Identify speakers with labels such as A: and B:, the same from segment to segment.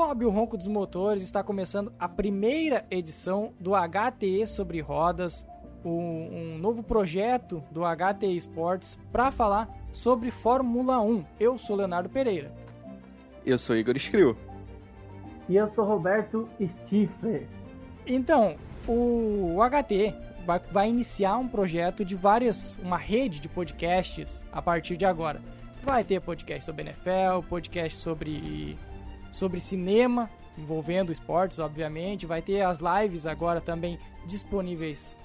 A: Sobe o ronco dos motores, está começando a primeira edição do HTE sobre rodas, um, um novo projeto do HTE Sports para falar sobre Fórmula 1. Eu sou Leonardo Pereira.
B: Eu sou Igor Escrio.
C: E eu sou Roberto Stifler.
A: Então, o HT vai, vai iniciar um projeto de várias, uma rede de podcasts a partir de agora. Vai ter podcast sobre NFL, podcast sobre, sobre cinema, envolvendo esportes, obviamente. Vai ter as lives agora também disponíveis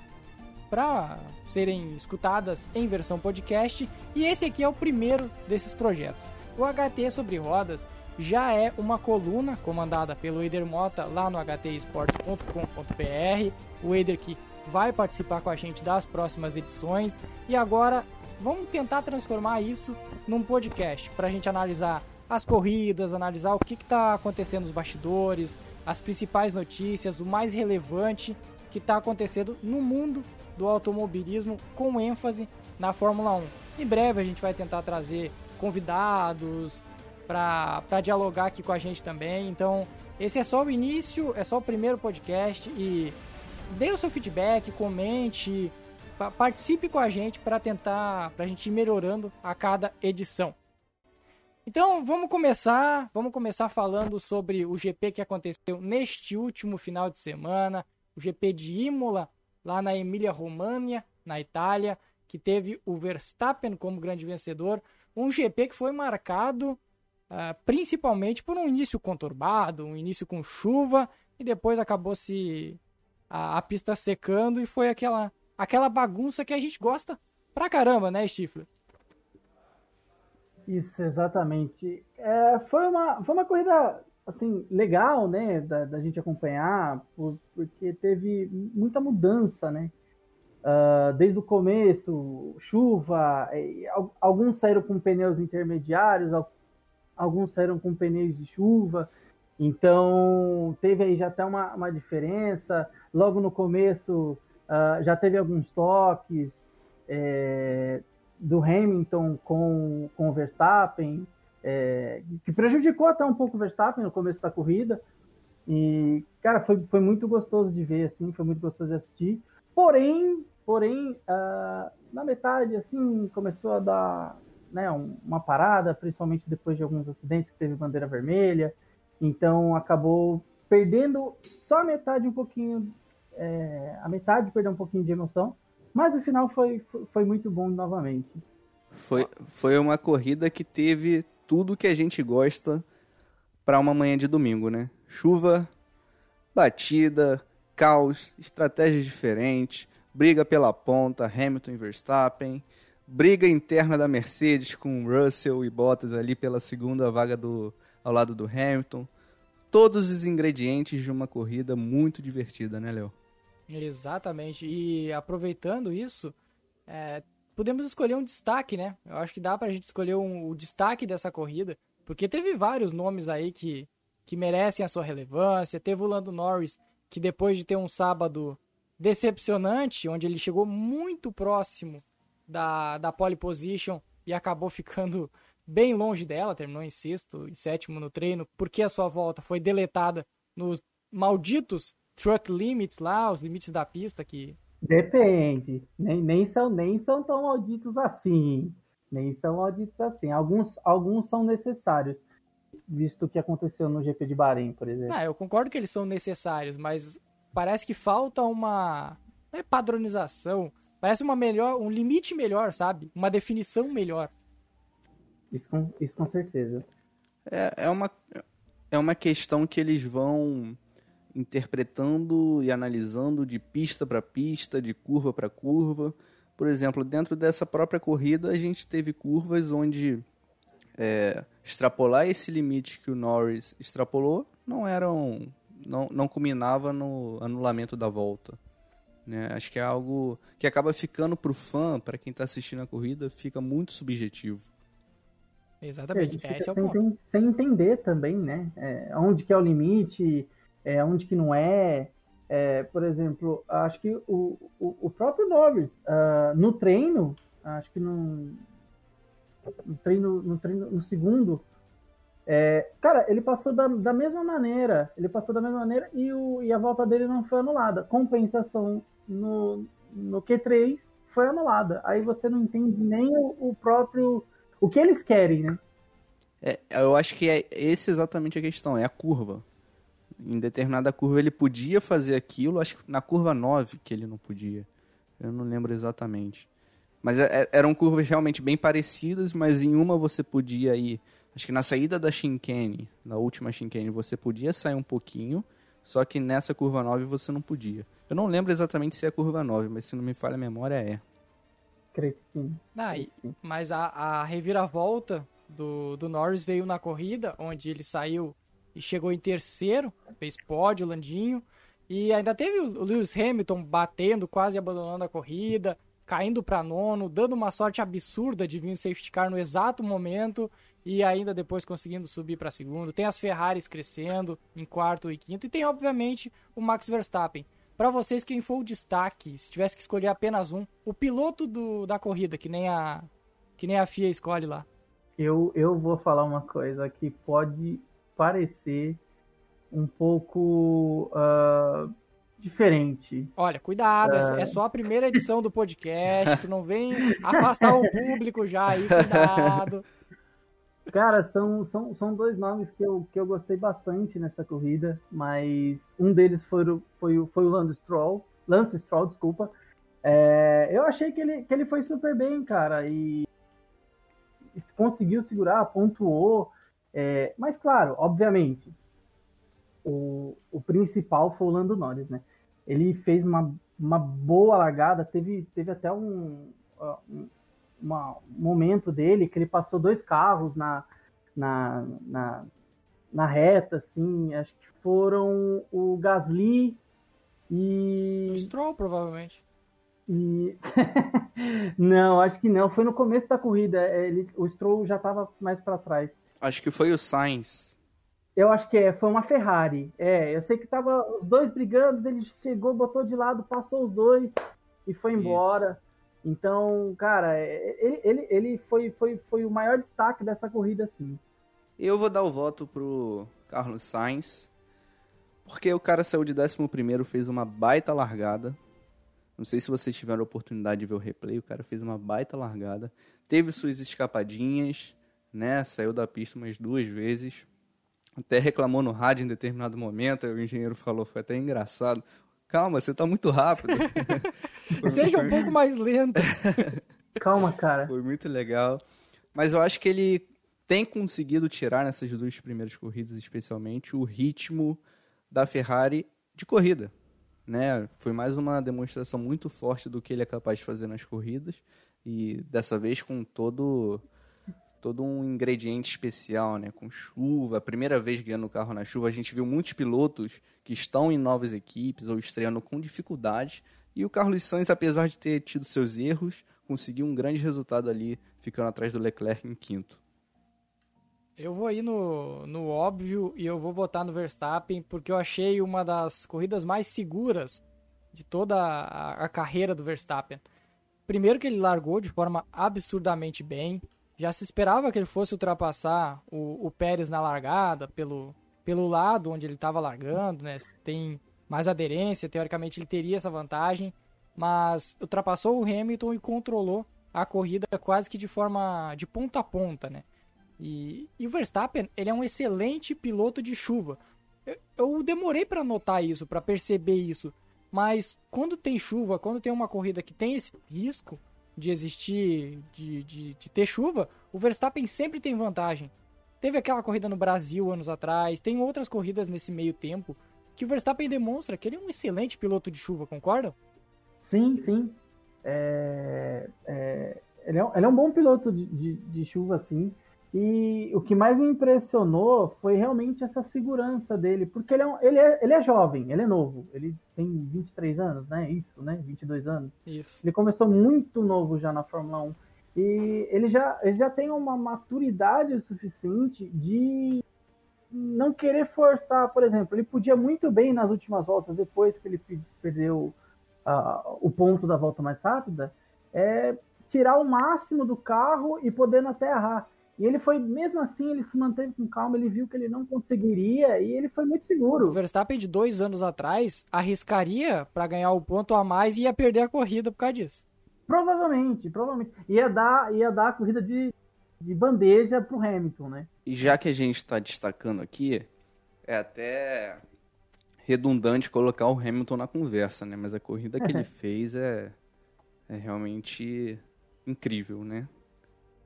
A: para serem escutadas em versão podcast. E esse aqui é o primeiro desses projetos. O HT sobre rodas já é uma coluna comandada pelo Eder Mota lá no htesports.com.br. O Eder que vai participar com a gente das próximas edições. E agora vamos tentar transformar isso num podcast para a gente analisar as corridas, analisar o que está acontecendo nos bastidores, as principais notícias, o mais relevante que está acontecendo no mundo do automobilismo, com ênfase na Fórmula 1. Em breve a gente vai tentar trazer convidados para dialogar aqui com a gente também. Então, esse é só o início, é só o primeiro podcast e dê o seu feedback, comente, participe com a gente para tentar, para a gente ir melhorando a cada edição. Então vamos começar, vamos começar falando sobre o GP que aconteceu neste último final de semana, o GP de Imola, lá na Emília-Romagna, na Itália, que teve o Verstappen como grande vencedor, um GP que foi marcado uh, principalmente por um início conturbado, um início com chuva e depois acabou se a, a pista secando e foi aquela aquela bagunça que a gente gosta pra caramba, né, Stifler?
C: Isso, exatamente. É, foi, uma, foi uma corrida assim legal, né, da, da gente acompanhar, por, porque teve muita mudança, né? Uh, desde o começo, chuva, alguns saíram com pneus intermediários, alguns saíram com pneus de chuva, então teve aí já até uma, uma diferença. Logo no começo Uh, já teve alguns toques é, do Hamilton com, com o Verstappen, é, que prejudicou até um pouco o Verstappen no começo da corrida. E, cara, foi, foi muito gostoso de ver, assim, foi muito gostoso de assistir. Porém, porém, uh, na metade, assim, começou a dar né, um, uma parada, principalmente depois de alguns acidentes que teve bandeira vermelha. Então, acabou perdendo só a metade um pouquinho é, a metade perdeu um pouquinho de emoção, mas o final foi, foi muito bom novamente.
B: Foi, foi uma corrida que teve tudo que a gente gosta para uma manhã de domingo, né? Chuva, batida, caos, estratégias diferentes, briga pela ponta, Hamilton e Verstappen, briga interna da Mercedes com Russell e Bottas ali pela segunda vaga do, ao lado do Hamilton. Todos os ingredientes de uma corrida muito divertida, né, Léo?
A: Exatamente. E aproveitando isso, é, podemos escolher um destaque, né? Eu acho que dá pra gente escolher um, o destaque dessa corrida, porque teve vários nomes aí que, que merecem a sua relevância. Teve o Lando Norris, que depois de ter um sábado decepcionante, onde ele chegou muito próximo da, da pole position e acabou ficando bem longe dela, terminou em sexto e sétimo no treino, porque a sua volta foi deletada nos malditos truck limits lá, os limites da pista que.
C: Depende. Nem, nem, são, nem são tão malditos assim. Nem são malditos assim. Alguns, alguns são necessários, visto o que aconteceu no GP de Bahrein, por exemplo.
A: Ah, eu concordo que eles são necessários, mas parece que falta uma é padronização. Parece uma melhor, um limite melhor, sabe? Uma definição melhor.
C: Isso com, isso com certeza.
B: É, é, uma, é uma questão que eles vão interpretando e analisando de pista para pista, de curva para curva. Por exemplo, dentro dessa própria corrida, a gente teve curvas onde é, extrapolar esse limite que o Norris extrapolou não eram não, não culminava no anulamento da volta. Né? Acho que é algo que acaba ficando para o fã, para quem está assistindo a corrida, fica muito subjetivo.
A: Exatamente,
C: é, esse é o ponto. Sem entender também, né? É, onde que é o limite, é, onde que não é. é por exemplo, acho que o, o, o próprio Norris, uh, no treino, acho que no, no, treino, no treino, no segundo, É, cara, ele passou da, da mesma maneira. Ele passou da mesma maneira e, o, e a volta dele não foi anulada. Compensação no, no Q3 foi anulada. Aí você não entende nem o, o próprio. O que eles querem, né?
B: É, eu acho que é esse exatamente a questão, é a curva. Em determinada curva ele podia fazer aquilo, acho que na curva 9 que ele não podia. Eu não lembro exatamente. Mas é, é, eram curvas realmente bem parecidas, mas em uma você podia ir. Acho que na saída da Shinkane, na última Shinkane, você podia sair um pouquinho, só que nessa curva 9 você não podia. Eu não lembro exatamente se é a curva 9, mas se não me falha a memória, é.
C: Creio que sim.
A: Ah, e, mas a, a reviravolta do, do Norris veio na corrida, onde ele saiu e chegou em terceiro, fez pódio, Landinho. E ainda teve o Lewis Hamilton batendo, quase abandonando a corrida, caindo para nono, dando uma sorte absurda de vir um safety car no exato momento e ainda depois conseguindo subir para segundo. Tem as Ferraris crescendo em quarto e quinto e tem obviamente o Max Verstappen. Para vocês, quem foi o destaque? Se tivesse que escolher apenas um, o piloto do, da corrida, que nem a que nem a FIA escolhe lá.
C: Eu, eu vou falar uma coisa que pode parecer um pouco uh, diferente.
A: Olha, cuidado, uh... é só a primeira edição do podcast, tu não vem afastar o público já aí, cuidado.
C: Cara, são, são, são dois nomes que eu, que eu gostei bastante nessa corrida, mas um deles foi o, foi o, foi o Lance Stroll, Lance Stroll, desculpa. É, eu achei que ele, que ele foi super bem, cara, e, e conseguiu segurar, pontuou. É, mas, claro, obviamente, o, o principal foi o Lando Norris, né? Ele fez uma, uma boa largada, teve, teve até um, um uma, momento dele que ele passou dois carros na, na, na, na reta, assim, acho que foram o Gasly e.
A: O Stroll, provavelmente.
C: E... não, acho que não. Foi no começo da corrida. Ele, o Stroll já estava mais para trás.
B: Acho que foi o Sainz.
C: Eu acho que é, foi uma Ferrari. É, eu sei que tava os dois brigando, ele chegou, botou de lado, passou os dois e foi embora. Isso. Então, cara, é, ele, ele, ele foi, foi, foi o maior destaque dessa corrida, sim.
B: Eu vou dar o voto pro Carlos Sainz, porque o cara saiu de 11 fez uma baita largada. Não sei se vocês tiveram a oportunidade de ver o replay, o cara fez uma baita largada. Teve suas escapadinhas, né? Saiu da pista umas duas vezes. Até reclamou no rádio em determinado momento, o engenheiro falou, foi até engraçado. Calma, você tá muito rápido.
A: Seja um pouco mais lento.
C: Calma, cara.
B: Foi muito legal. Mas eu acho que ele tem conseguido tirar nessas duas primeiras corridas, especialmente, o ritmo da Ferrari de corrida. Né? Foi mais uma demonstração muito forte do que ele é capaz de fazer nas corridas. E dessa vez com todo todo um ingrediente especial, né? Com chuva, primeira vez guiando o carro na chuva, a gente viu muitos pilotos que estão em novas equipes ou estreando com dificuldade. E o Carlos Sainz, apesar de ter tido seus erros, conseguiu um grande resultado ali, ficando atrás do Leclerc em quinto.
A: Eu vou ir no, no óbvio e eu vou botar no Verstappen, porque eu achei uma das corridas mais seguras de toda a, a carreira do Verstappen. Primeiro que ele largou de forma absurdamente bem, já se esperava que ele fosse ultrapassar o, o Pérez na largada, pelo, pelo lado onde ele estava largando, né? Tem mais aderência, teoricamente ele teria essa vantagem, mas ultrapassou o Hamilton e controlou a corrida quase que de forma de ponta a ponta, né? E, e o Verstappen, ele é um excelente piloto de chuva. Eu, eu demorei para notar isso, para perceber isso, mas quando tem chuva, quando tem uma corrida que tem esse risco, de existir, de, de, de ter chuva, o Verstappen sempre tem vantagem. Teve aquela corrida no Brasil anos atrás, tem outras corridas nesse meio tempo que o Verstappen demonstra que ele é um excelente piloto de chuva, concorda?
C: Sim, sim. É, é, ele, é, ele, é, um bom piloto de, de, de chuva, sim. E o que mais me impressionou foi realmente essa segurança dele, porque ele é, um, ele é, ele é jovem, ele é novo, ele tem 23 anos, né? Isso, né? 22 anos.
A: Isso.
C: Ele começou muito novo já na Fórmula 1. E ele já, ele já tem uma maturidade suficiente de não querer forçar, por exemplo, ele podia muito bem nas últimas voltas, depois que ele perdeu uh, o ponto da volta mais rápida, é, tirar o máximo do carro e podendo até errar E ele foi, mesmo assim, ele se manteve com calma, ele viu que ele não conseguiria e ele foi muito seguro.
A: O Verstappen de dois anos atrás arriscaria para ganhar o ponto a mais e ia perder a corrida por causa disso.
C: Provavelmente, provavelmente. Ia dar, ia dar a corrida de, de bandeja pro Hamilton, né?
B: E já que a gente está destacando aqui, é até redundante colocar o Hamilton na conversa, né? Mas a corrida que ele fez é, é realmente incrível, né?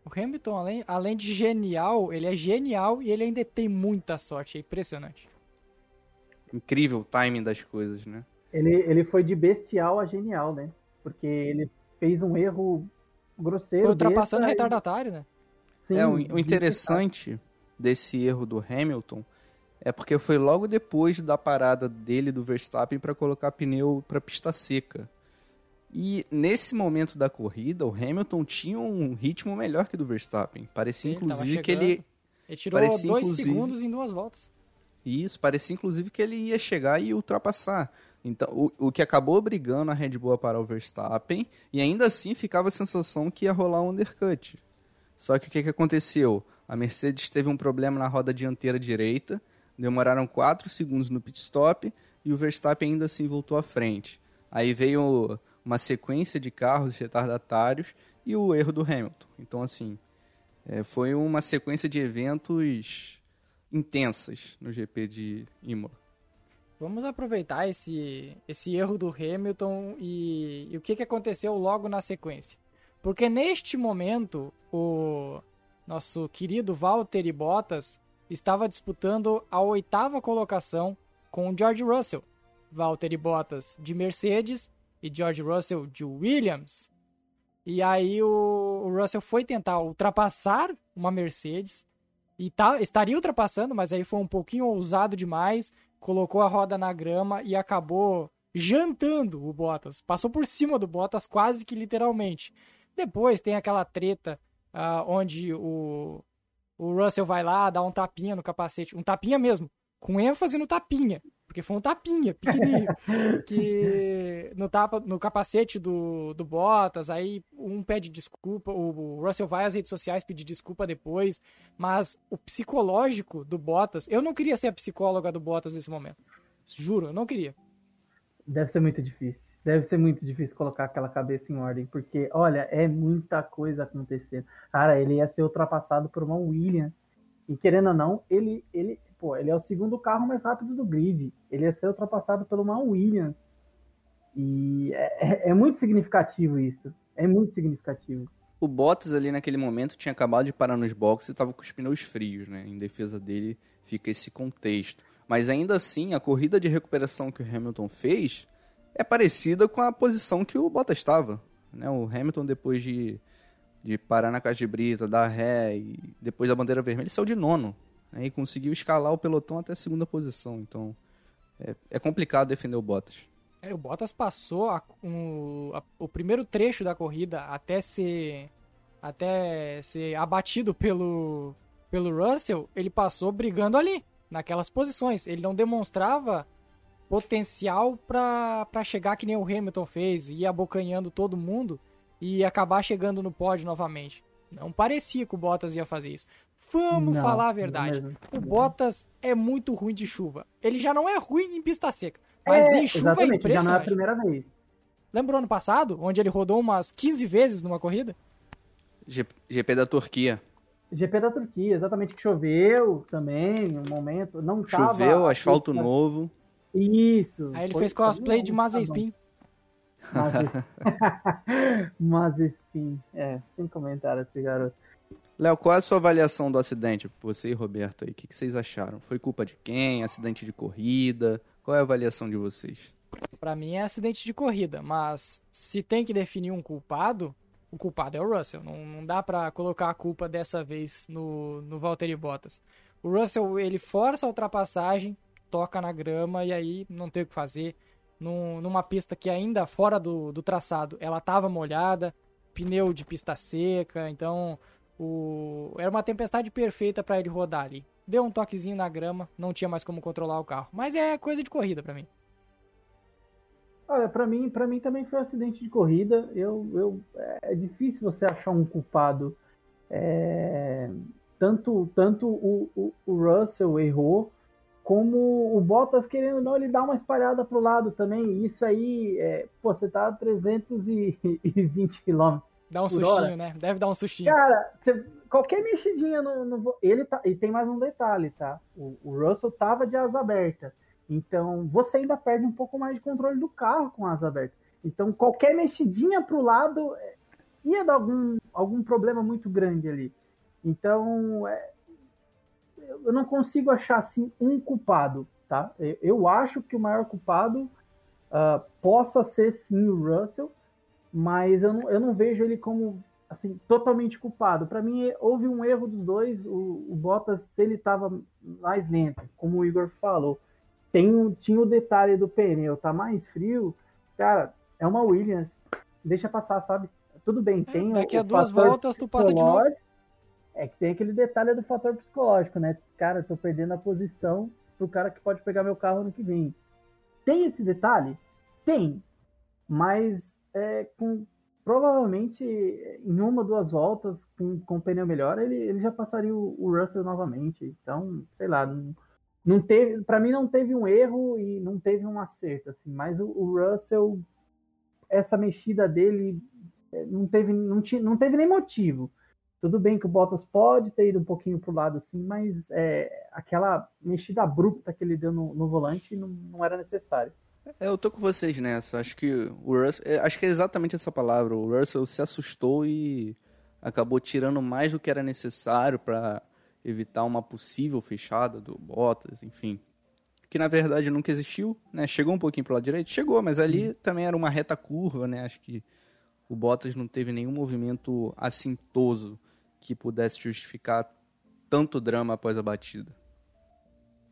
A: O Hamilton, além, além de genial, ele é genial e ele ainda tem muita sorte. É impressionante.
B: Incrível o timing das coisas, né?
C: Ele, ele foi de bestial a genial, né? Porque ele fez um erro grosseiro.
A: Foi ultrapassando o retardatário, né?
B: Sim, é, o, o interessante desse erro do Hamilton é porque foi logo depois da parada dele do Verstappen para colocar pneu para pista seca. E nesse momento da corrida, o Hamilton tinha um ritmo melhor que o do Verstappen. Parecia Sim, inclusive que ele
A: ele tirou parecia, dois segundos em duas voltas.
B: Isso, parecia inclusive que ele ia chegar e ultrapassar. Então, o, o que acabou obrigando a Red Bull a parar o Verstappen, e ainda assim ficava a sensação que ia rolar um undercut. Só que o que, que aconteceu? A Mercedes teve um problema na roda dianteira direita, demoraram 4 segundos no pit stop e o Verstappen ainda assim voltou à frente. Aí veio uma sequência de carros retardatários e o erro do Hamilton. Então, assim, é, foi uma sequência de eventos intensas no GP de Imola.
A: Vamos aproveitar esse, esse erro do Hamilton e, e o que, que aconteceu logo na sequência. Porque neste momento, o nosso querido Valtteri Bottas estava disputando a oitava colocação com o George Russell. Valtteri Bottas de Mercedes e George Russell de Williams. E aí o, o Russell foi tentar ultrapassar uma Mercedes e tá, estaria ultrapassando, mas aí foi um pouquinho ousado demais colocou a roda na grama e acabou jantando o Bottas. Passou por cima do Bottas quase que literalmente. Depois tem aquela treta uh, onde o, o Russell vai lá, dá um tapinha no capacete, um tapinha mesmo, com ênfase no tapinha, porque foi um tapinha pequenininho, que no, tapa, no capacete do, do Bottas, aí um pede desculpa, o, Russell vai às redes sociais pedir desculpa depois, mas o psicológico do Bottas, eu não queria ser a psicóloga do Bottas nesse momento, juro, eu não queria.
C: Deve ser muito difícil. Deve ser muito difícil colocar aquela cabeça em ordem, porque, olha, é muita coisa acontecendo. Cara, ele ia ser ultrapassado por uma Williams. E querendo ou não, ele, ele, pô, ele é o segundo carro mais rápido do grid. Ele ia ser ultrapassado por uma Williams. E é, é, é muito significativo isso. É muito significativo.
B: O Bottas ali naquele momento tinha acabado de parar nos boxes e estava com os pneus frios, né? Em defesa dele fica esse contexto. Mas ainda assim, a corrida de recuperação que o Hamilton fez é parecida com a posição que o Bottas estava. Né? O Hamilton, depois de, de parar na caixa de brita, dar ré e depois da bandeira vermelha, saiu de nono. Né? E conseguiu escalar o pelotão até a segunda posição. Então, é, é complicado defender o Bottas.
A: É, o Bottas passou a, um, a, o primeiro trecho da corrida até ser até ser abatido pelo pelo Russell, ele passou brigando ali, naquelas posições. Ele não demonstrava potencial para chegar que nem o Hamilton fez, ir abocanhando todo mundo e acabar chegando no pódio novamente. Não parecia que o Bottas ia fazer isso. Vamos não, falar a verdade. o Bottas é muito ruim de chuva. Ele já não é ruim em pista seca, mas é, em chuva é impressionante. Já não é a
C: primeira vez.
A: Lembra o ano passado, onde ele rodou umas 15 vezes numa corrida?
B: GP da Turquia.
C: GP da Turquia, exatamente, que choveu também, um momento, não
B: Choveu, asfalto novo.
C: Isso.
A: Aí ele fez cosplay de Mazespin.
C: Mazespin. É, sem comentário esse garoto.
B: Léo, qual é a sua avaliação do acidente? Você e Roberto aí, o que, que vocês acharam? Foi culpa de quem? Acidente de corrida? Qual é a avaliação de vocês?
A: Para mim é acidente de corrida, mas se tem que definir um culpado, o culpado é o Russell. Não, não dá para colocar a culpa dessa vez no, no Valtteri Bottas. O Russell, ele força a ultrapassagem, toca na grama e aí não tem o que fazer. Num, numa pista que ainda fora do, do traçado, ela estava molhada, pneu de pista seca, então o, era uma tempestade perfeita para ele rodar ali. Deu um toquezinho na grama, não tinha mais como controlar o carro. Mas é coisa de corrida para mim.
C: Olha, para mim, para mim também foi um acidente de corrida. Eu, eu, é difícil você achar um culpado. É, tanto, tanto o, o, o Russell errou, como o Bottas, querendo não, ele dá uma espalhada pro lado também. Isso aí, é, pô, você tá a 320 km.
A: Dá um sustinho, hora. né? Deve dar um sustinho.
C: Cara, qualquer mexidinha no, no, Ele tá. E tem mais um detalhe, tá? O, o Russell tava de asa aberta. Então, você ainda perde um pouco mais de controle do carro com asa aberta. Então, qualquer mexidinha pro lado é, ia dar algum, algum problema muito grande ali. Então, é, eu não consigo achar assim um culpado, tá? Eu, eu acho que o maior culpado uh, possa ser sim o Russell, mas eu não, eu não vejo ele como assim totalmente culpado. Para mim houve um erro dos dois. O, o Bottas ele estava mais lento, como o Igor falou. Tem, tinha o detalhe do pneu, tá mais frio, cara. É uma Williams, deixa passar, sabe? Tudo bem, é, tem
A: Daqui o, a duas voltas tu passa de novo.
C: É que tem aquele detalhe do fator psicológico, né? Cara, tô perdendo a posição pro cara que pode pegar meu carro no que vem. Tem esse detalhe? Tem. Mas é, com, provavelmente em uma, duas voltas, com, com pneu melhor, ele, ele já passaria o, o Russell novamente. Então, sei lá, não, não teve, para mim não teve um erro e não teve um acerto, assim, mas o, o Russell, essa mexida dele é, não teve, não, tinha, não teve nem motivo. Tudo bem que o Bottas pode ter ido um pouquinho para o lado, assim, mas é, aquela mexida abrupta que ele deu no, no volante não, não era necessário.
B: É, eu tô com vocês nessa. Acho que o Russell. É, acho que é exatamente essa palavra. O Russell se assustou e acabou tirando mais do que era necessário para evitar uma possível fechada do Bottas, enfim. Que na verdade nunca existiu, né? Chegou um pouquinho pro lado direito, chegou, mas ali também era uma reta curva, né? Acho que o Bottas não teve nenhum movimento assintoso que pudesse justificar tanto drama após a batida.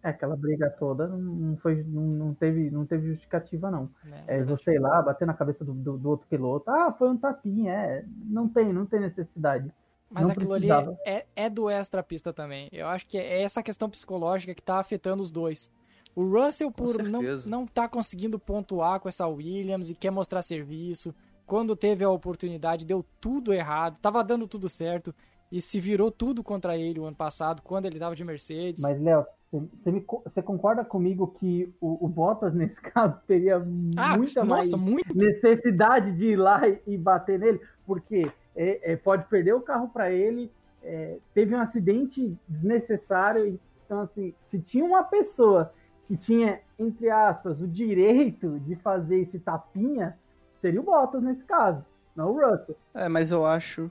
C: É, aquela briga toda não, foi, não, não, teve, não teve justificativa, não. É, é você ir lá, bater na cabeça do, do, do, outro piloto, ah, foi um tapinha, é, não tem, não tem necessidade.
A: Mas
C: não
A: aquilo precisava. ali é, é do extra pista também. Eu acho que é essa questão psicológica que tá afetando os dois. O Russell, por não, não tá conseguindo pontuar com essa Williams e quer mostrar serviço. Quando teve a oportunidade, deu tudo errado, tava dando tudo certo e se virou tudo contra ele o ano passado, quando ele dava de Mercedes.
C: Mas, Léo, você, me, você concorda comigo que o, o, Bottas, nesse caso, teria ah, muita nossa, mais muito. necessidade de ir lá e, e bater nele? Porque é, é, pode perder o carro para ele, é, teve um acidente desnecessário. Então, assim, se tinha uma pessoa que tinha, entre aspas, o direito de fazer esse tapinha, seria o Bottas nesse caso, não o Russell.
B: É, mas eu acho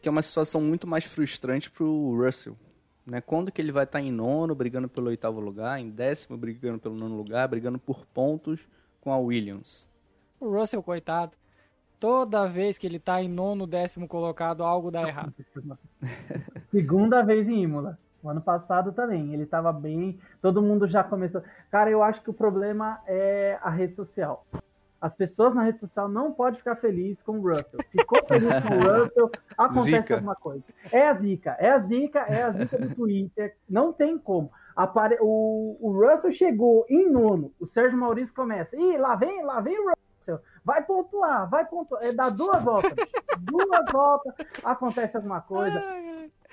B: que é uma situação muito mais frustrante pro Russell. Né? Quando que ele vai estar tá em nono, brigando pelo oitavo lugar, em décimo, brigando pelo nono lugar, brigando por pontos com a Williams.
A: O Russell, coitado. Toda vez que ele tá em nono, décimo colocado, algo dá errado.
C: Segunda vez em Imola. O ano passado também. Ele tava bem. Todo mundo já começou. Cara, eu acho que o problema é a rede social. As pessoas na rede social não podem ficar felizes com o Russell. Ficou feliz com o Russell, acontece zica. alguma coisa. É a zica, é a zica, é a zica do Twitter. Não tem como. Apare... O, o Russell chegou em nono. O Sérgio Maurício começa. Ih, lá vem, lá vem o Russell. Vai pontuar, vai pontuar. É dar duas voltas. duas voltas, acontece alguma coisa.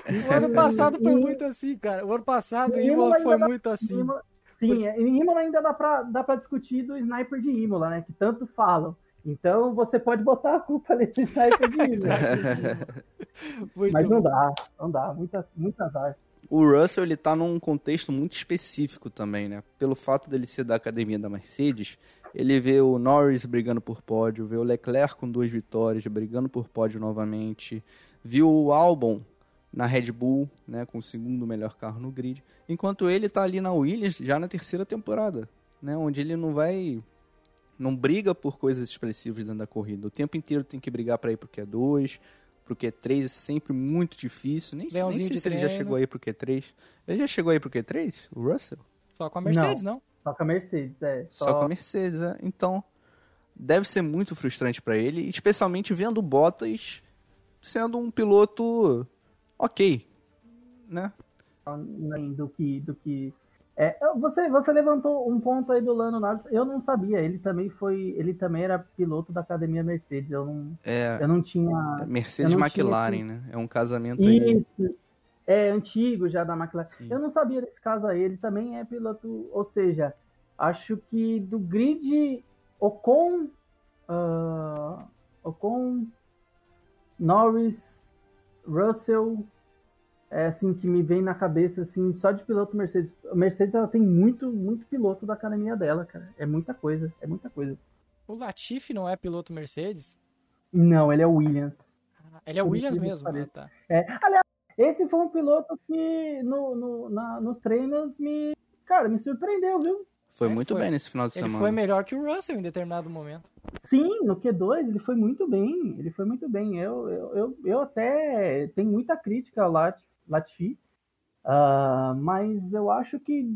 A: O ano passado foi muito assim, cara. O ano passado, Imola foi muito assim. Imola,
C: Sim, em Imola ainda dá pra, dá pra discutir do sniper de Imola, né? Que tanto falam. Então você pode botar a culpa nesse sniper de Imola. Mas não dá, não dá, muita, muita azar.
B: O Russell ele tá num contexto muito específico também, né? Pelo fato dele ser da academia da Mercedes, ele vê o Norris brigando por pódio, vê o Leclerc com duas vitórias, brigando por pódio novamente, viu o Albon na Red Bull, né, com o segundo melhor carro no grid, enquanto ele está ali na Williams já na terceira temporada, né, onde ele não vai não briga por coisas expressivas dentro da corrida. O tempo inteiro tem que brigar para ir pro Q2, pro Q3 é sempre muito difícil. Nem, nem sei se treino. ele já chegou aí pro Q3. Ele já chegou aí pro Q3, o Russell?
A: Só com a Mercedes, não? não?
C: Só com a Mercedes, é.
B: Só, Só com a Mercedes, é. Então, deve ser muito frustrante para ele, especialmente vendo o Bottas sendo um piloto ok, né?
C: Do que, do que é, você, você levantou um ponto aí do Lando Norris, eu não sabia, ele também foi, ele também era piloto da Academia Mercedes, eu não,
B: é,
C: eu não tinha...
B: Mercedes não McLaren, tinha... né? É um casamento Isso. aí.
C: é antigo já da McLaren.
B: Sim.
C: Eu não sabia desse caso aí, ele também é piloto, ou seja, acho que do grid Ocon, uh, Ocon, Norris, Russell, é assim que me vem na cabeça assim, só de piloto Mercedes. A Mercedes ela tem muito, muito piloto da academia dela, cara. É muita coisa, é muita coisa.
A: O Latifi não é piloto Mercedes?
C: Não, ele é o Williams.
A: Ah, ele é o
C: Por
A: Williams mesmo,
C: pareça.
A: Tá.
C: É, aliás, esse foi um piloto que no, no- na- nos treinos me, cara, me surpreendeu, viu?
B: Foi
A: É,
B: muito
A: foi.
B: bem nesse final de
A: Ele
B: semana.
A: foi melhor que o Russell em determinado momento.
C: Sim, no Q2 ele foi muito bem, ele foi muito bem. Eu, eu, eu, eu até tenho muita crítica ao Lat- Latifi, ah, mas eu acho que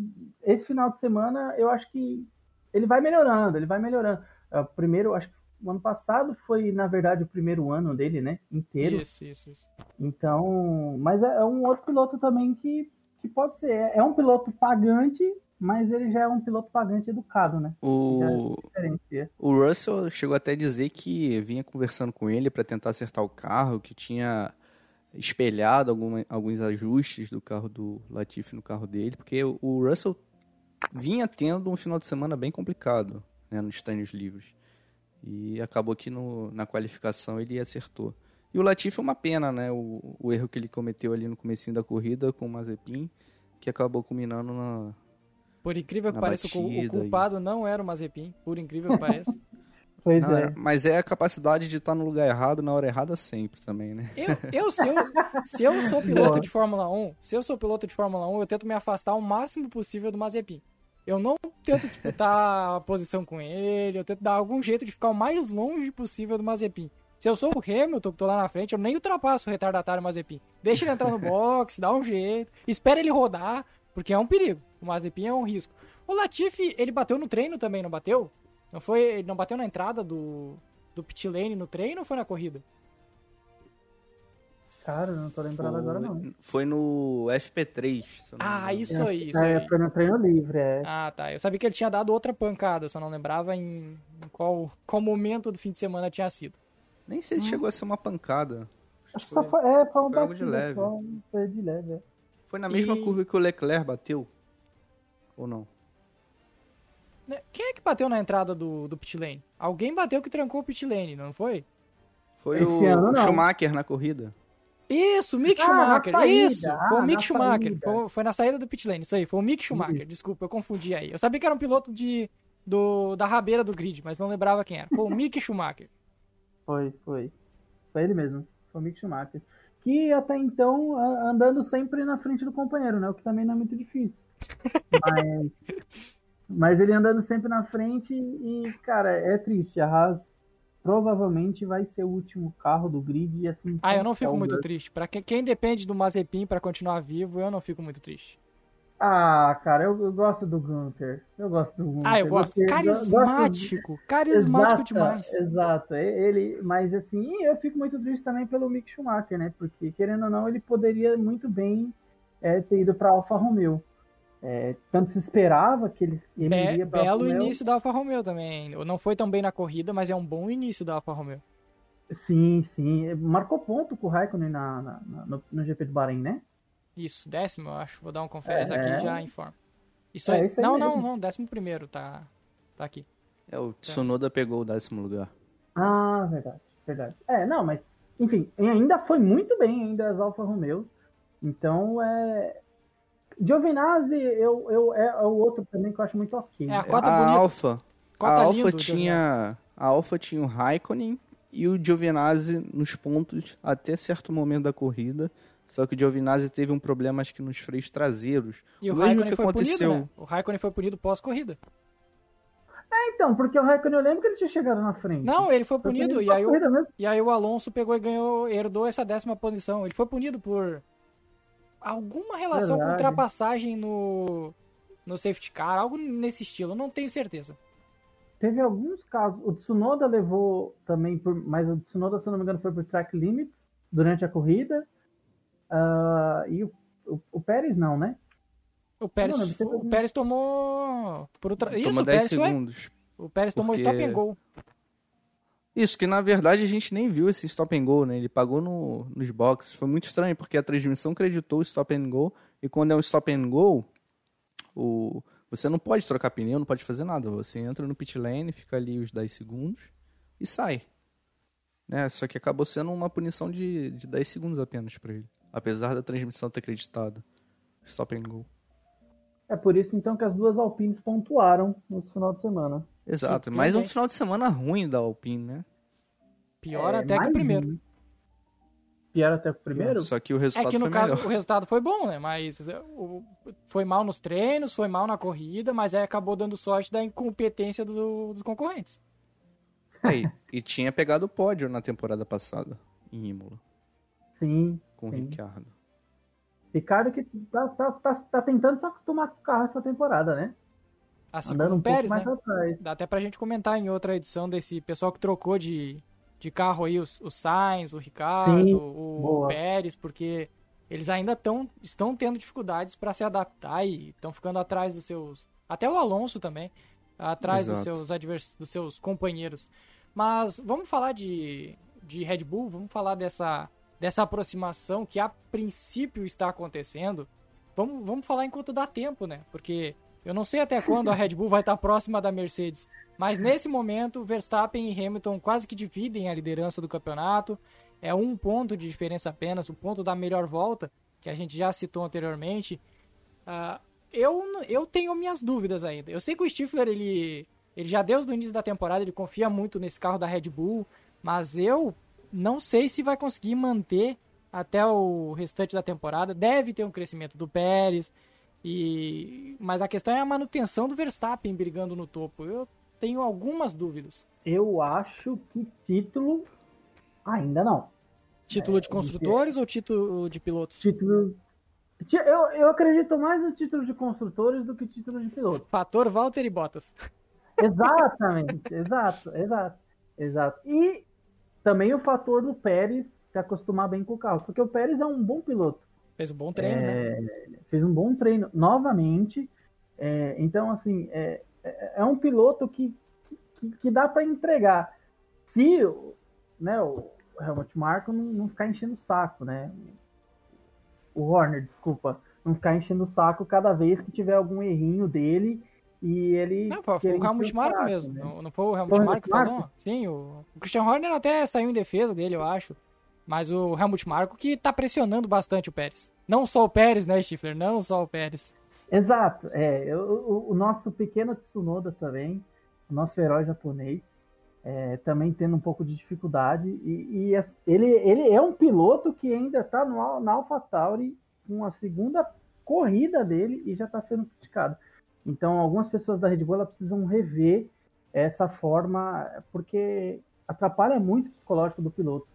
C: esse final de semana, eu acho que ele vai melhorando, ele vai melhorando. Ah, primeiro, acho que o ano passado foi, na verdade, o primeiro ano dele, né, inteiro.
A: Isso, isso, isso.
C: Então, mas é é um outro piloto também que, que pode ser. É é um piloto pagante, mas ele já é um piloto pagante educado, né?
B: O,
C: Diferencia.
B: o Russell chegou até a dizer que vinha conversando com ele para tentar acertar o carro, que tinha espelhado alguma- alguns ajustes do carro do Latifi no carro dele, porque o o Russell vinha tendo um final de semana bem complicado né, nos treinos livres. E acabou que no- na qualificação ele acertou. E o Latifi é uma pena, né? O, o erro que ele cometeu ali no comecinho da corrida com o Mazepin, que acabou culminando na,
A: Por incrível que pareça, o
B: e-
A: culpado não era o Mazepin, por incrível que pareça.
C: Pois
B: Não,
C: é.
B: é, mas é a capacidade de estar no lugar errado na hora errada sempre também, né?
A: Eu, eu, se eu, se eu sou piloto
C: Boa.
A: de Fórmula 1, se eu sou piloto de Fórmula 1, eu tento me afastar o máximo possível do Mazepin. Eu não tento disputar a posição com ele, eu tento dar algum jeito de ficar o mais longe possível do Mazepin. Se eu sou o Hamilton, que tô lá na frente, eu nem ultrapasso o retardatário Mazepin. Deixa ele entrar no box, dá um jeito, espera ele rodar, porque é um perigo. O Mazepin é um risco. O Latifi, ele bateu no treino também, não bateu? Não foi, ele não bateu na entrada do, do pit lane no treino ou foi na corrida?
C: Cara, não tô lembrado agora não.
B: Foi no FP3. se eu não me
A: Ah, isso aí, isso
C: É, foi no treino livre, é.
A: Ah, tá. Eu sabia que ele tinha dado outra pancada, só não lembrava em qual, qual momento do fim de semana tinha sido.
B: Nem sei se chegou a ser uma pancada.
C: Acho que só foi, é, foi um
B: foi de leve.
C: só, Foi de leve, é.
B: Foi na mesma
A: E-
B: curva que o Leclerc bateu? Ou não?
A: Né? Quem é que bateu na entrada do, do pit lane? Alguém bateu que trancou o pit lane, não foi?
B: Foi
C: Esse
B: o,
C: ano, não.
B: Schumacher na corrida.
A: Isso, o Mick
C: Ah,
A: Schumacher,
C: saída.
A: isso. Foi
C: Ah,
A: o Mick Schumacher.
C: saída.
A: Foi, foi na saída do pit lane, isso aí. Foi o Mick Schumacher. Desculpa, eu confundi aí. Eu sabia que era um piloto de, do, da rabeira do grid, mas não lembrava quem era. Foi o Mick Schumacher.
C: Foi, foi. Foi ele mesmo. Foi o Mick Schumacher. Que até então andando sempre na frente do companheiro, né? O que também não é muito difícil. mas, mas ele andando sempre na frente e, cara, é triste. A Haas provavelmente vai ser o último carro do grid e assim.
A: Ah, eu não
C: é
A: fico muito triste. Pra quem, quem depende do Mazepin pra continuar vivo, eu não fico muito triste.
C: Ah, cara, eu, eu gosto do Gunther. Eu gosto do Gunther.
A: Ah, eu gosto. Carismático. Carismático
C: Exato,
A: demais.
C: Exato, ele, mas assim, eu fico muito triste também pelo Mick Schumacher, né? Porque querendo ou não, ele poderia muito bem é, ter ido para Alfa Romeo. É, tanto se esperava que ele, ele
A: Be-
C: iria para Alfa
A: belo
C: Romeo.
A: início da Alfa Romeo também. Não foi tão bem na corrida, mas é um bom início da Alfa Romeo.
C: Sim, sim. Marcou ponto com o Raikkonen na, na- na- no, no GP do Bahrein, né?
A: Isso, décimo, eu acho. Vou dar um conferes
C: É.
A: aqui e já informo. Isso
C: É
A: aí.
C: isso aí
A: não,
C: mesmo.
A: não, não, décimo primeiro, tá, tá aqui.
B: É, o Tsunoda pegou o décimo lugar.
C: Ah, verdade, verdade. É, não, mas, enfim, e ainda foi muito bem ainda as Alfa Romeo. Então, é. Giovinazzi eu, eu, é, é o outro também que eu acho muito ok.
A: É a cota
B: a
A: bonita.
B: Alfa,
A: Cota
B: a Alfa tinha, a Alfa tinha o Raikkonen e o Giovinazzi nos pontos até certo momento da corrida. Só que o Giovinazzi teve um problema, acho que nos freios traseiros.
A: E o,
B: o mesmo
A: Raikkonen
B: que
A: foi
B: aconteceu.
A: punido, né? O Raikkonen foi punido pós-corrida.
C: É, então, porque o Raikkonen eu lembro que ele tinha chegado na frente.
A: Não, ele foi
C: Foi
A: punido, e aí, o, e aí o Alonso pegou e ganhou, herdou essa décima posição. Ele foi punido por alguma relação com
C: Verdade.
A: ultrapassagem no, no safety car, algo nesse estilo, eu não tenho certeza.
C: Teve alguns casos. O Tsunoda levou também por. Mas o Tsunoda, se eu não me engano, foi por track limits durante a corrida. Ah, e o, o, o Pérez não, né?
A: O Pérez,
C: Não, não, você-
A: o Pérez tomou. Por ultra... Isso,
B: Tomou
A: o
B: 10
A: Pérez foi.
B: segundos.
A: O Pérez tomou
B: Porque-
A: stop and go.
B: Isso, que na verdade a gente nem viu esse stop and go, né? Ele pagou no, nos boxes. Foi muito estranho, porque a transmissão acreditou o stop and go, e quando é um stop and go, o, você não pode trocar pneu, não pode fazer nada. Você entra no pit lane, fica ali os 10 segundos e sai. Né? Só que acabou sendo uma punição de, de 10 segundos apenas para ele. Apesar da transmissão ter acreditado. Stop and go.
C: É por isso então que as duas Alpines pontuaram no final de semana.
B: Exato, mais um final de semana ruim da Alpine, né?
A: Pior é, até que o primeiro. Ruim.
C: Pior até que o primeiro?
B: Só que o resultado
A: É que no caso
B: melhor.
A: o resultado foi bom, né? Mas foi mal nos treinos, foi mal na corrida, mas aí acabou dando sorte da incompetência do, dos concorrentes.
B: É, e, e tinha pegado o pódio na temporada passada, em Imola.
C: Sim.
B: Com
C: sim.
B: o Ricardo.
C: Ricardo que tá, tá, tá, tá, tentando se acostumar com o carro essa temporada, né?
A: Assim Andando como o um Pérez, né? Dá até pra gente comentar em outra edição desse pessoal que trocou de, de carro aí, o, o Sainz, o Ricardo, Sim, o, o Pérez, porque eles ainda tão, estão tendo dificuldades para se adaptar e estão ficando atrás dos seus. Até o Alonso também, atrás Exato. dos seus advers, dos seus companheiros. Mas vamos falar de, de Red Bull, vamos falar dessa, dessa aproximação que a princípio está acontecendo. Vamos, vamos falar enquanto dá tempo, né? Porque eu não sei até quando a Red Bull vai estar próxima da Mercedes, mas nesse momento Verstappen e Hamilton quase que dividem a liderança do campeonato. É um ponto de diferença apenas, o ponto da melhor volta, que a gente já citou anteriormente. Uh, eu, eu tenho minhas dúvidas ainda. Eu sei que o Stifler, ele, ele já desde o início da temporada, ele confia muito nesse carro da Red Bull, mas eu não sei se vai conseguir manter até o restante da temporada. Deve ter um crescimento do Pérez, e, mas a questão é a manutenção do Verstappen brigando no topo. Eu tenho algumas dúvidas.
C: Eu acho que título ainda não.
A: Título é, de construtores ou título de pilotos?
C: Título. Eu, eu acredito mais no título de construtores do que título de pilotos.
A: Fator Walter e Bottas.
C: Exatamente, exato, exato, exato. E também o fator do Pérez se acostumar bem com o carro, porque o Pérez é um bom piloto.
A: Fez um bom treino, né?
C: é, né? Fez um bom treino, novamente. É, então, assim, é, é, é um piloto que, que, que dá para entregar. Se né, o Helmut Marko não, não ficar enchendo o saco, né? O Horner, desculpa, não ficar enchendo o saco cada vez que tiver algum errinho dele e ele.
A: Não, foi, foi o Helmut Marko mesmo. Né? Não, não foi o Helmut Marko falou? Sim, o, o Christian Horner até saiu em defesa dele, eu acho. Mas o Helmut Marko que tá pressionando bastante o Pérez. Não só o Pérez, né, Stifler? Não só o Pérez.
C: Exato. É, o, o, nosso pequeno Tsunoda também, o nosso herói japonês, é, também tendo um pouco de dificuldade. E, e, ele, ele é um piloto que ainda está na AlphaTauri com a segunda corrida dele e já está sendo criticado. Então, algumas pessoas da Red Bull precisam rever essa forma, porque atrapalha muito o psicológico do piloto.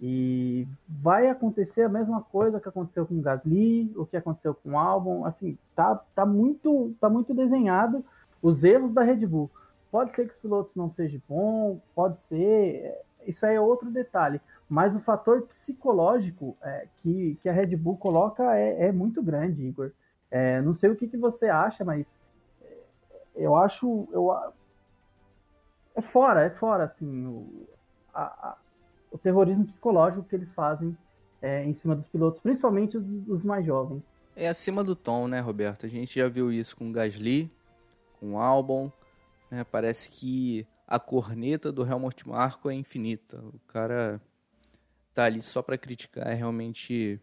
C: E vai acontecer a mesma coisa que aconteceu com o Gasly, o que aconteceu com o Albon, assim, tá, tá, muito, tá muito desenhado os erros da Red Bull. Pode ser que os pilotos não sejam bons, pode ser, isso aí é outro detalhe, mas o fator psicológico é, que, que a Red Bull coloca é, é muito grande, Igor. É, não sei o que, que você acha, mas eu acho, eu, é fora, é fora, assim, o, a, o terrorismo psicológico que eles fazem é, em cima dos pilotos, principalmente os, os, mais jovens.
B: É acima do tom, né, Roberto? A gente já viu isso com Gasly, com o Albon, né? Parece que a corneta do Helmut Marko é infinita. O cara tá ali só para criticar, é realmente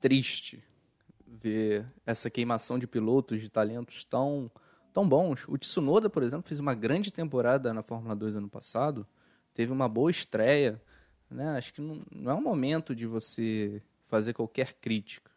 B: triste ver essa queimação de pilotos, de talentos tão, tão bons. O Tsunoda, por exemplo, fez uma grande temporada na Fórmula 2 ano passado, teve uma boa estreia, né? Acho que não, não é o momento de você fazer qualquer crítica.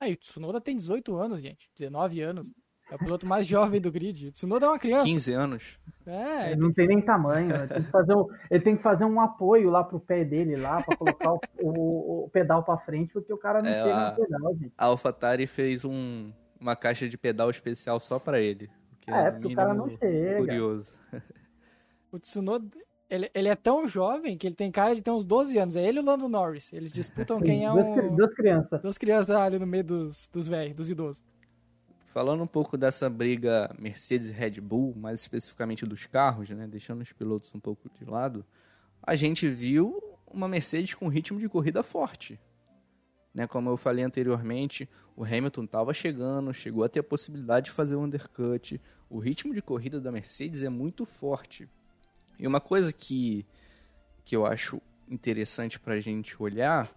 A: Aí, o Tsunoda tem 18 anos, gente. 19 anos. É o piloto mais jovem do grid. O Tsunoda é uma criança.
B: 15 anos.
C: É, ele não tem nem tamanho. Ele tem que fazer um, ele tem que fazer um apoio lá pro pé dele, lá, para colocar o, o, o, pedal para frente, porque o cara não é, tem a, pedal, gente.
B: A AlphaTauri fez um, uma caixa de pedal especial só para ele.
C: Que é, é porque o cara não chega.
B: Curioso.
A: O Tsunoda, ele, ele é tão jovem que ele tem cara de ter uns 12 anos. É ele e o Lando Norris. Eles disputam quem é
C: um. Duas crianças.
A: Duas crianças ali no meio dos, dos velhos, dos idosos.
B: Falando um pouco dessa briga Mercedes Red Bull, mais especificamente dos carros, né? Deixando os pilotos um pouco de lado. a gente viu uma Mercedes com ritmo de corrida forte. Né? Como eu falei anteriormente, o Hamilton estava chegando, chegou a ter a possibilidade de fazer o undercut. O ritmo de corrida da Mercedes é muito forte. E uma coisa que, que eu acho interessante para a gente olhar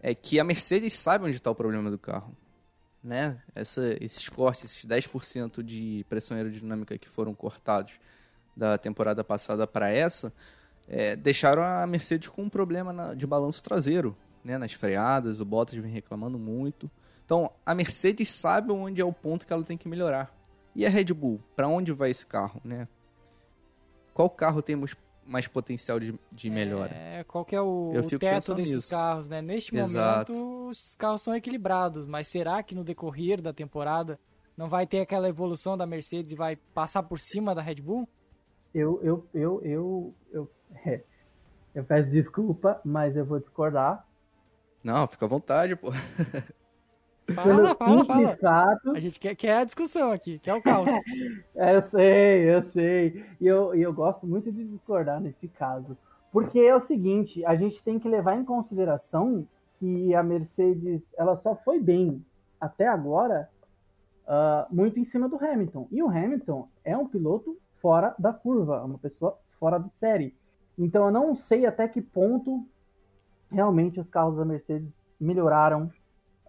B: é que a Mercedes sabe onde está o problema do carro. Né? Essa, esses cortes, esses 10% de pressão aerodinâmica que foram cortados da temporada passada para essa, é, deixaram a Mercedes com um problema na, de balanço traseiro, né? nas freadas, o Bottas vem reclamando muito. Então, a Mercedes sabe onde é o ponto que ela tem que melhorar. E a Red Bull, para onde vai esse carro, né? Qual carro temos mais potencial de, de melhora?
A: É, qual que é o, o teto desses nisso. carros, né? Neste Exato. momento, os carros são equilibrados, mas será que no decorrer da temporada não vai ter aquela evolução da Mercedes e vai passar por cima da Red Bull?
C: Eu, eu, eu, eu, eu, é, eu peço desculpa, mas eu vou discordar.
B: Não, fica à vontade, pô.
A: Fala, fala, fala. Fato, a gente quer, quer a discussão aqui, quer o caos.
C: é, eu sei, eu sei. E eu, eu gosto muito de discordar nesse caso. Porque é o seguinte, a gente tem que levar em consideração que a Mercedes ela só foi bem até agora uh, muito em cima do Hamilton. E o Hamilton é um piloto fora da curva, uma pessoa fora de série. Então eu não sei até que ponto realmente os carros da Mercedes melhoraram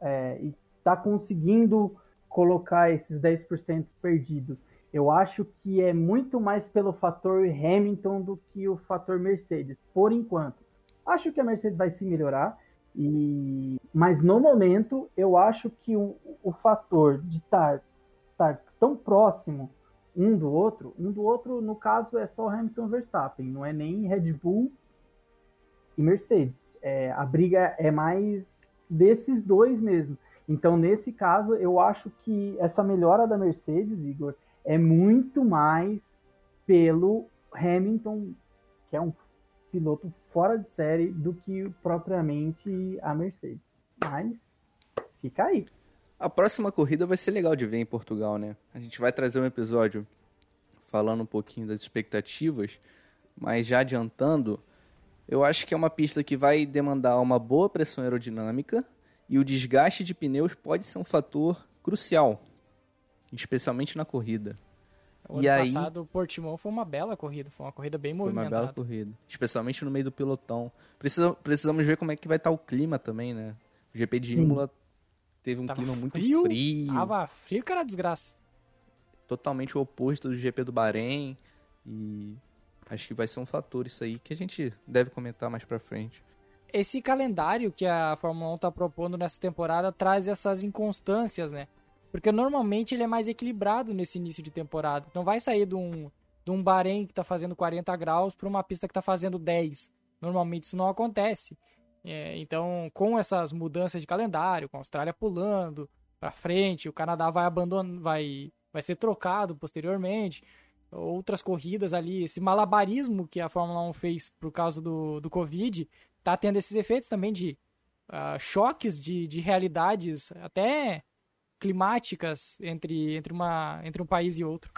C: é, e está conseguindo colocar esses 10% perdidos. Eu acho que é muito mais pelo fator Hamilton do que o fator Mercedes, por enquanto. Acho que a Mercedes vai se melhorar, e... mas no momento eu acho que o, o fator de estar, tão próximo um do outro, um do outro, no caso, é só Hamilton Verstappen, não é nem Red Bull e Mercedes. É, a briga é mais desses dois mesmo. Então, nesse caso, eu acho que essa melhora da Mercedes, Igor, é muito mais pelo Hamilton, que é um piloto fora de série, do que propriamente a Mercedes. Mas fica aí.
B: A próxima corrida vai ser legal de ver em Portugal, né? A gente vai trazer um episódio falando um pouquinho das expectativas, mas já adiantando, eu acho que é uma pista que vai demandar uma boa pressão aerodinâmica e o desgaste de pneus pode ser um fator crucial, especialmente na corrida.
A: O e ano aí, passado, o Portimão foi uma bela corrida, foi uma corrida bem movimentada.
B: Foi uma bela corrida, especialmente no meio do pelotão. Precisa, precisamos ver como é que vai estar o clima também, né? O GP de Imola teve um
A: Tava
B: clima muito
A: frio,
B: frio.
A: Tava frio que era desgraça.
B: Totalmente o oposto do GP do Bahrein e acho que vai ser um fator isso aí que a gente deve comentar mais pra frente
A: esse calendário que a Fórmula 1 está propondo nessa temporada traz essas inconstâncias, né? Porque normalmente ele é mais equilibrado nesse início de temporada. Não vai sair de um, de um Bahrein que está fazendo 40 graus para uma pista que está fazendo 10. Normalmente isso não acontece. É, então, com essas mudanças de calendário, com a Austrália pulando para frente, o Canadá vai abandonar, vai, vai ser trocado posteriormente. Outras corridas ali, esse malabarismo que a Fórmula 1 fez por causa do, do Covid, tá tendo esses efeitos também de uh, choques de, de realidades até climáticas entre, entre, uma, entre um país e outro.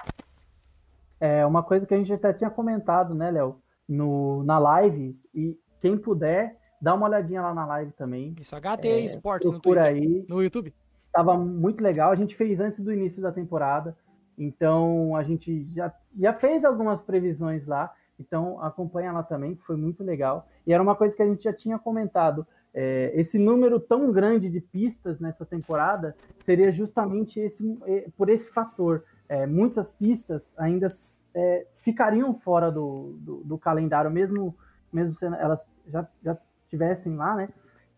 C: É uma coisa que a gente até tinha comentado, né, Léo, no, na live, e quem puder, dá uma olhadinha lá na live também.
A: Isso, HT é, Sports no Twitter,
C: aí.
A: no YouTube.
C: Tava muito legal, a gente fez antes do início da temporada, então a gente já, já fez algumas previsões lá, então acompanha lá também, que foi muito legal. E era uma coisa que a gente já tinha comentado. É, esse número tão grande de pistas nessa temporada seria justamente esse, é, por esse fator. É, muitas pistas ainda é, ficariam fora do, do, do, calendário, mesmo, mesmo se elas já, já tivessem lá, né?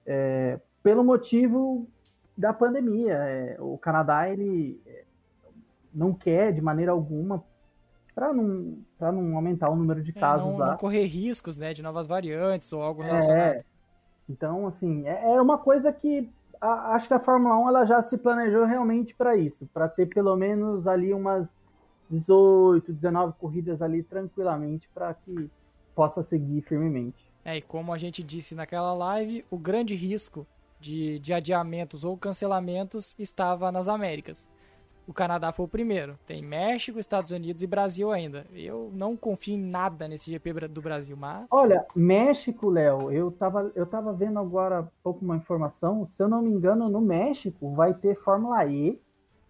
C: É, pelo motivo da pandemia. É, o Canadá ele não quer de maneira alguma para não, pra não aumentar o número de casos
A: é, não,
C: lá.
A: Não correr riscos, né, de novas variantes ou algo relacionado.
C: É, então, assim, é, é uma coisa que a, acho que a Fórmula 1 ela já se planejou realmente para isso, para ter pelo menos ali umas 18, 19 corridas ali tranquilamente para que possa seguir firmemente.
A: É, e como a gente disse naquela live, o grande risco de, de adiamentos ou cancelamentos estava nas Américas. O Canadá foi o primeiro. Tem México, Estados Unidos e Brasil ainda. Eu não confio em nada nesse GP do Brasil, mas.
C: Olha, México, Léo, eu tava, eu tava vendo agora pouco uma informação. Se eu não me engano, no México vai ter Fórmula E.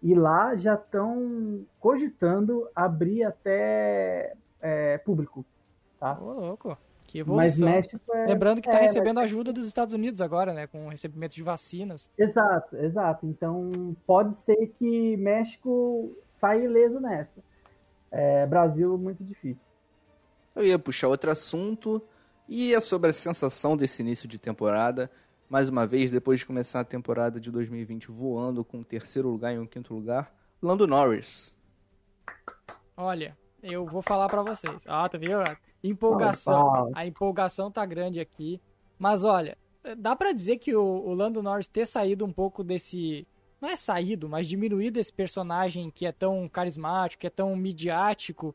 C: E lá já estão cogitando abrir até é, público. Tá?
A: Ô, louco. Que evolução.
C: Mas México é,
A: Lembrando que está
C: é,
A: recebendo ajuda dos Estados Unidos agora, né? Com o recebimento de vacinas.
C: Exato, exato. Então pode ser que México saia ileso nessa. É, Brasil, muito difícil.
B: Eu ia puxar outro assunto e é sobre a sensação desse início de temporada. Mais uma vez, depois de começar a temporada de 2020 voando com um terceiro lugar e um quinto lugar, Lando Norris.
A: Olha, eu vou falar para vocês. Ah, tá vendo? Empolgação. A empolgação tá grande aqui. Mas olha, dá para dizer que o, o Lando Norris ter saído um pouco desse. Não é saído, mas diminuído esse personagem que é tão carismático, que é tão midiático,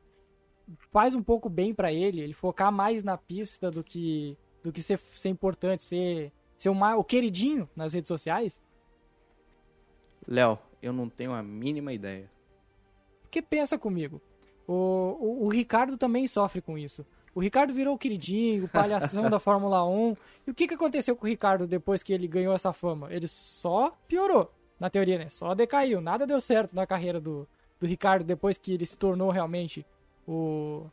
A: faz um pouco bem para ele. Ele focar mais na pista do que do que ser, ser importante, ser, ser o, o queridinho nas redes sociais.
B: Léo, eu não tenho a mínima ideia.
A: Porque pensa comigo. O, o, o, Ricardo também sofre com isso. O Ricardo virou o queridinho, o palhação da Fórmula 1. E o que, que aconteceu com o Ricardo depois que ele ganhou essa fama? Ele só piorou, na teoria, né? Só decaiu. Nada deu certo na carreira do, do Ricardo depois que ele se tornou realmente o,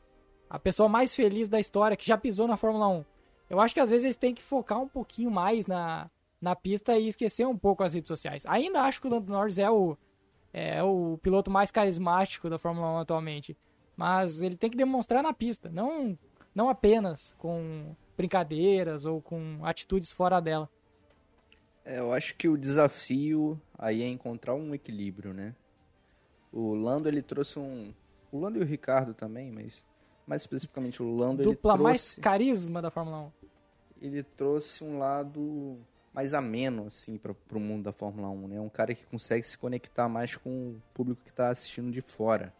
A: a pessoa mais feliz da história, que já pisou na Fórmula 1. Eu acho que às vezes eles têm que focar um pouquinho mais na, na pista e esquecer um pouco as redes sociais. Ainda acho que o Lando Norris é o, é o piloto mais carismático da Fórmula 1 atualmente. Mas ele tem que demonstrar na pista, não, não apenas com brincadeiras ou com atitudes fora dela.
B: É, eu acho que o desafio aí é encontrar um equilíbrio, né? O Lando ele trouxe um, o Lando e o Ricardo também, mas mais especificamente o Lando
A: Dupla
B: ele trouxe
A: mais carisma da Fórmula 1.
B: Ele trouxe um lado mais ameno assim para o mundo da Fórmula 1, né? Um cara que consegue se conectar mais com o público que está assistindo de fora.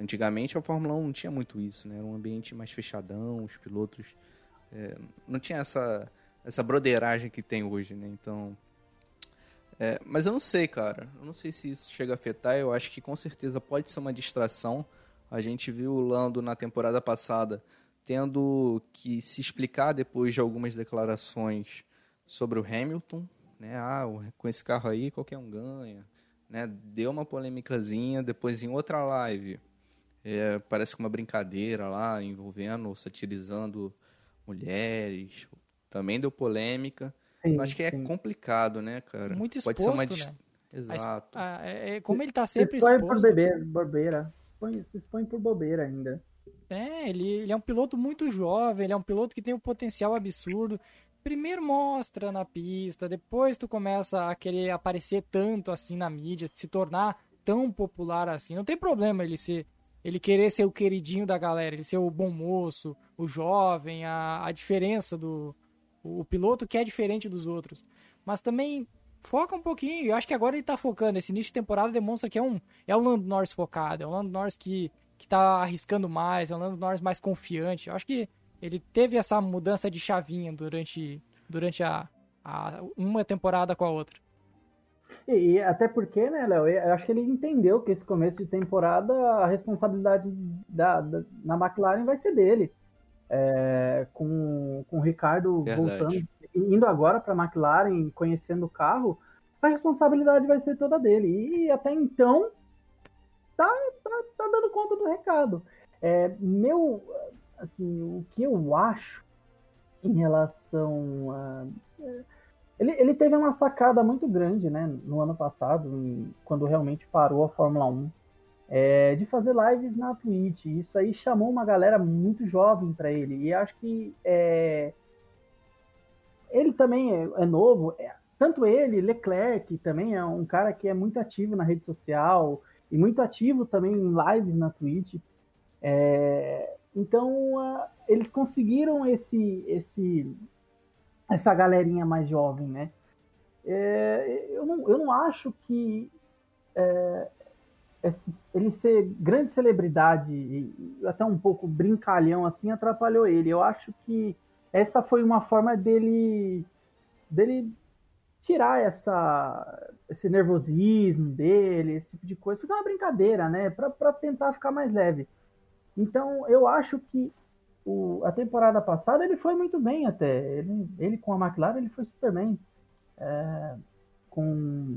B: Antigamente a Fórmula 1 não tinha muito isso, né? Era um ambiente mais fechadão, os pilotos é, não tinha essa essa broderagem que tem hoje, né? Então, é, mas eu não sei, cara. Eu não sei se isso chega a afetar. Eu acho que com certeza pode ser uma distração. A gente viu o Lando na temporada passada tendo que se explicar depois de algumas declarações sobre o Hamilton, né? Ah, com esse carro aí qualquer um ganha, né? Deu uma polêmicazinha depois em outra live é, parece que uma brincadeira lá, envolvendo, satirizando mulheres. Também deu polêmica. Sim, acho que é sim. complicado, né, cara?
A: Muito exposto, Pode ser uma dist...
B: né? Exato.
A: A, é, é, como ele tá sempre
C: se expõe
A: exposto...
C: por bebê, bobeira. Se expõe por bobeira ainda.
A: É, ele, ele é um piloto muito jovem, ele é um piloto que tem um potencial absurdo. Primeiro mostra na pista, depois tu começa a querer aparecer tanto assim na mídia, se tornar tão popular assim. Não tem problema ele ser ele querer ser o queridinho da galera, ele ser o bom moço, o jovem, a, a diferença do. O, o piloto que é diferente dos outros. Mas também foca um pouquinho. Eu acho que agora ele tá focando. Esse início de temporada demonstra que é um. É o Lando Norris focado, é o Lando Norris que, que tá arriscando mais, é o Lando Norris mais confiante. Eu acho que ele teve essa mudança de chavinha durante, durante a, a uma temporada com a outra.
C: E, e até porque, né, Léo, eu acho que ele entendeu que esse começo de temporada a responsabilidade da, da na McLaren vai ser dele. É, com, com o Ricardo
B: Verdade.
C: voltando, indo agora para a McLaren, conhecendo o carro, a responsabilidade vai ser toda dele. E até então, tá, tá, tá dando conta do recado. É, meu, assim, o que eu acho em relação a. Ele, ele teve uma sacada muito grande, né, no ano passado, em, quando realmente parou a Fórmula 1, é, de fazer lives na Twitch. Isso aí chamou uma galera muito jovem para ele. E acho que é, ele também é, é novo. É, tanto ele, Leclerc, também é um cara que é muito ativo na rede social e muito ativo também em lives na Twitch. É, então, eles conseguiram esse, esse essa galerinha mais jovem, né? É, eu, não, eu não acho que é, esse, ele ser grande celebridade e até um pouco brincalhão assim atrapalhou ele. Eu acho que essa foi uma forma dele dele tirar essa, esse nervosismo dele, esse tipo de coisa, fazer uma brincadeira, né? Para tentar ficar mais leve. Então, eu acho que o, a temporada passada ele foi muito bem até. Ele, ele com a McLaren ele foi super bem. É, com,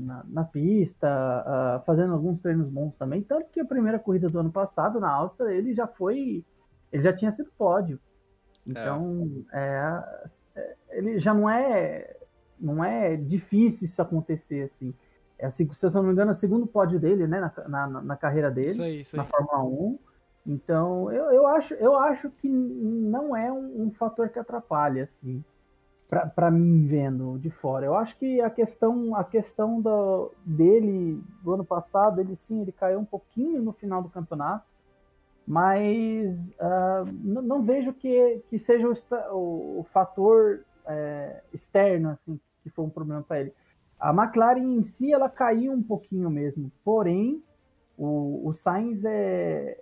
C: na, na pista, uh, fazendo alguns treinos bons também. Tanto que a primeira corrida do ano passado, na Áustria, ele já foi. Ele já tinha sido pódio. Então, é. É, ele já não é. Não é difícil isso acontecer assim. É se eu não me engano, é o segundo pódio dele, né, na, na, na carreira dele, isso aí, isso na Fórmula 1. Então, eu, eu, acho, eu acho que não é um, um fator que atrapalha, assim, para mim vendo de fora. Eu acho que a questão, a questão do, dele do ano passado, ele sim, ele caiu um pouquinho no final do campeonato, mas uh, não, não, vejo que, que seja o, o, o fator é, externo, assim, que foi um problema para ele. A McLaren em si, ela caiu um pouquinho mesmo, porém, o, o Sainz é,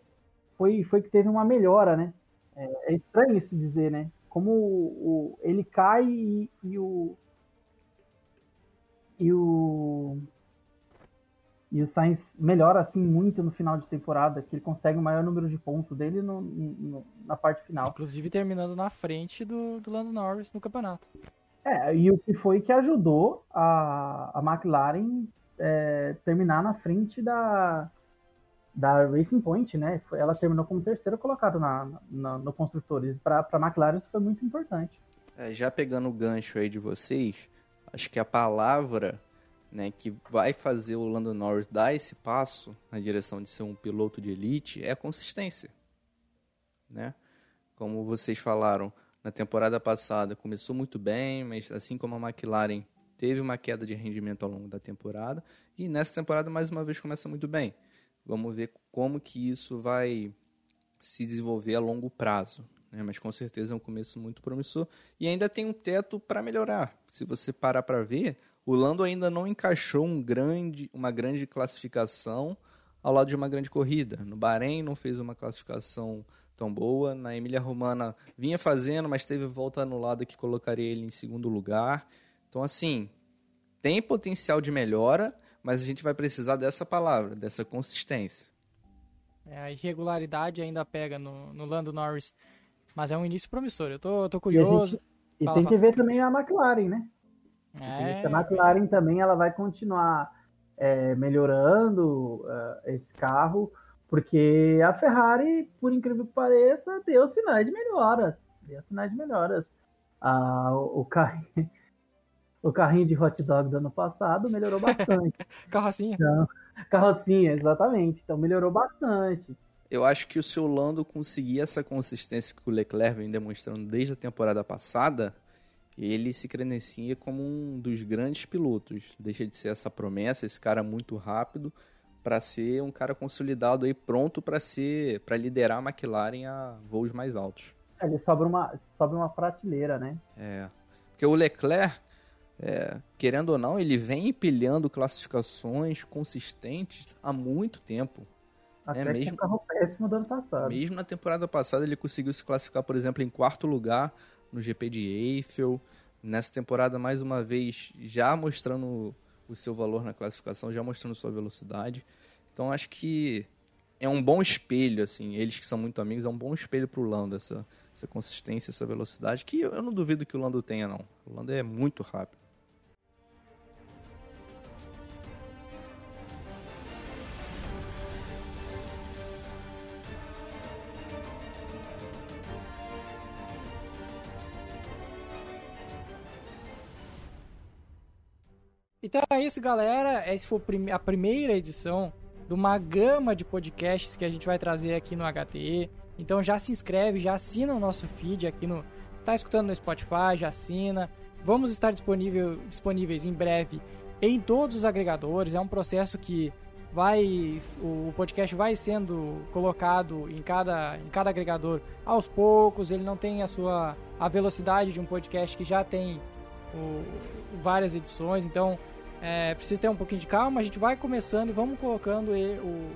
C: foi, foi que teve uma melhora, né? É, é estranho se dizer, né? Como o, o ele cai e, e, o e o e o Sainz melhora assim muito no final de temporada, que ele consegue o maior número de pontos dele no, no, na parte final.
A: Inclusive terminando na frente do, do Lando Norris no campeonato.
C: É, e o que foi que ajudou a, a McLaren é, terminar na frente da, da Racing Point, né? Ela terminou como terceira colocada na, na, no Construtores. Para a McLaren isso foi muito importante.
B: É, já pegando o gancho aí de vocês, acho que a palavra né, que vai fazer o Lando Norris dar esse passo na direção de ser um piloto de elite é a consistência. Né? Como vocês falaram, na temporada passada começou muito bem, mas assim como a McLaren teve uma queda de rendimento ao longo da temporada, e nessa temporada mais uma vez começa muito bem. Vamos ver como que isso vai se desenvolver a longo prazo. Né? Mas com certeza é um começo muito promissor. E ainda tem um teto para melhorar. Se você parar para ver, o Lando ainda não encaixou um grande, uma grande classificação ao lado de uma grande corrida. No Bahrein não fez uma classificação tão boa. Na Emília Romana vinha fazendo, mas teve volta anulada que colocaria ele em segundo lugar. Então, assim, tem potencial de melhora, mas a gente vai precisar dessa palavra, dessa consistência.
A: É, a irregularidade ainda pega no, no Lando Norris, mas é um início promissor. Eu tô, tô curioso.
C: E, gente, e tem fala. que ver também a McLaren, né?
A: É...
C: A McLaren também ela vai continuar é, melhorando uh, esse carro, porque a Ferrari, por incrível que pareça, deu sinais de melhoras. Deu sinais de melhoras. Ah, o, o carro o carrinho de hot dog do ano passado melhorou bastante.
A: carrocinha.
C: Então, carrocinha, exatamente. Então melhorou bastante.
B: Eu acho que o seu Lando conseguir essa consistência que o Leclerc vem demonstrando desde a temporada passada, ele se credencia como um dos grandes pilotos. Deixa de ser essa promessa, esse cara muito rápido, para ser um cara consolidado aí pronto para ser, para liderar a McLaren a voos mais altos.
C: É, ele sobe uma, sobe uma prateleira, né?
B: É. Porque o Leclerc, é, querendo ou não, ele vem empilhando classificações consistentes há muito tempo.
C: Até é, mesmo, carro péssimo do ano passado.
B: Mesmo na temporada passada ele conseguiu se classificar, por exemplo, em quarto lugar no GP de Eiffel. Nessa temporada, mais uma vez, já mostrando o seu valor na classificação, já mostrando sua velocidade. Então acho que é um bom espelho, assim, eles que são muito amigos, é um bom espelho para o Lando, essa, essa consistência, essa velocidade, que eu não duvido que o Lando tenha, não. O Lando é muito rápido.
A: Então é isso, galera. Essa foi a primeira edição de uma gama de podcasts que a gente vai trazer aqui no HTE. Então já se inscreve, já assina o nosso feed aqui no. Tá escutando no Spotify, já assina. Vamos estar disponível, disponíveis em breve em todos os agregadores. É um processo que vai o podcast vai sendo colocado em cada, em cada agregador aos poucos. Ele não tem a sua a velocidade de um podcast que já tem o, várias edições. Então é, precisa ter um pouquinho de calma, a gente vai começando e vamos colocando o,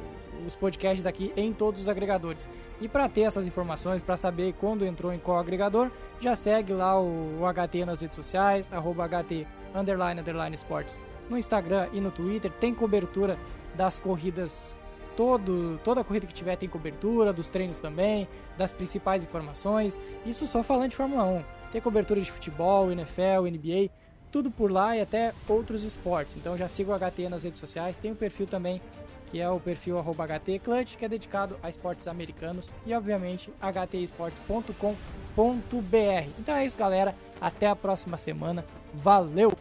A: os podcasts aqui em todos os agregadores. E para ter essas informações, para saber quando entrou em qual agregador, já segue lá o, o HT nas redes sociais, arroba HT underline, underline esportes no Instagram e no Twitter. Tem cobertura das corridas todo, toda a corrida que tiver tem cobertura, dos treinos também, das principais informações. Isso só falando de Fórmula 1. Tem cobertura de futebol, NFL, NBA, tudo por lá e até outros esportes. Então já siga o HT nas redes sociais. Tem o perfil também, que é o perfil HTClutch, que é dedicado a esportes americanos e, obviamente, htesportes.com.br. Então é isso, galera. Até a próxima semana. Valeu!